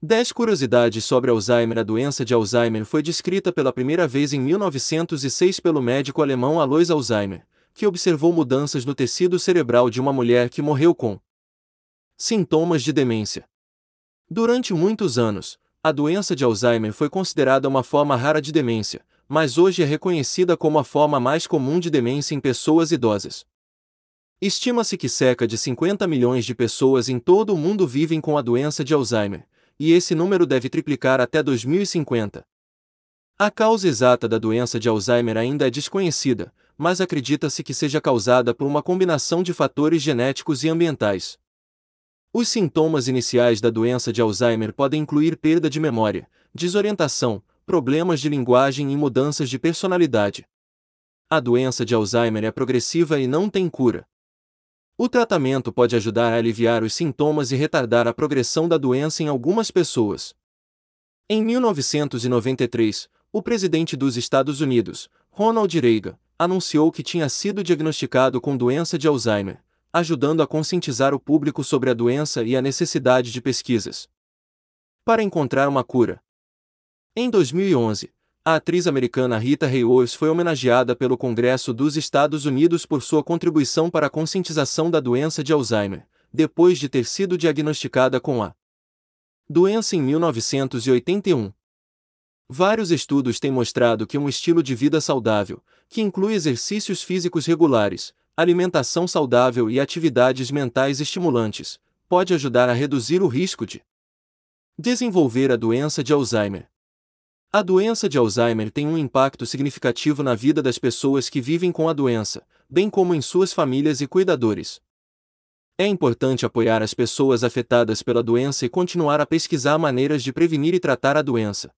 10 curiosidades sobre Alzheimer A doença de Alzheimer foi descrita pela primeira vez em 1906 pelo médico alemão Alois Alzheimer, que observou mudanças no tecido cerebral de uma mulher que morreu com sintomas de demência. Durante muitos anos, a doença de Alzheimer foi considerada uma forma rara de demência, mas hoje é reconhecida como a forma mais comum de demência em pessoas idosas. Estima-se que cerca de 50 milhões de pessoas em todo o mundo vivem com a doença de Alzheimer, e esse número deve triplicar até 2050. A causa exata da doença de Alzheimer ainda é desconhecida, mas acredita-se que seja causada por uma combinação de fatores genéticos e ambientais. Os sintomas iniciais da doença de Alzheimer podem incluir perda de memória, desorientação, problemas de linguagem e mudanças de personalidade. A doença de Alzheimer é progressiva e não tem cura. O tratamento pode ajudar a aliviar os sintomas e retardar a progressão da doença em algumas pessoas. Em 1993, o presidente dos Estados Unidos, Ronald Reagan, anunciou que tinha sido diagnosticado com doença de Alzheimer, ajudando a conscientizar o público sobre a doença e a necessidade de pesquisas para encontrar uma cura. Em 2011, a atriz americana Rita Hayworth foi homenageada pelo Congresso dos Estados Unidos por sua contribuição para a conscientização da doença de Alzheimer, depois de ter sido diagnosticada com a doença em 1981. Vários estudos têm mostrado que um estilo de vida saudável, que inclui exercícios físicos regulares, alimentação saudável e atividades mentais estimulantes, pode ajudar a reduzir o risco de desenvolver a doença de Alzheimer. A doença de Alzheimer tem um impacto significativo na vida das pessoas que vivem com a doença, bem como em suas famílias e cuidadores. É importante apoiar as pessoas afetadas pela doença e continuar a pesquisar maneiras de prevenir e tratar a doença.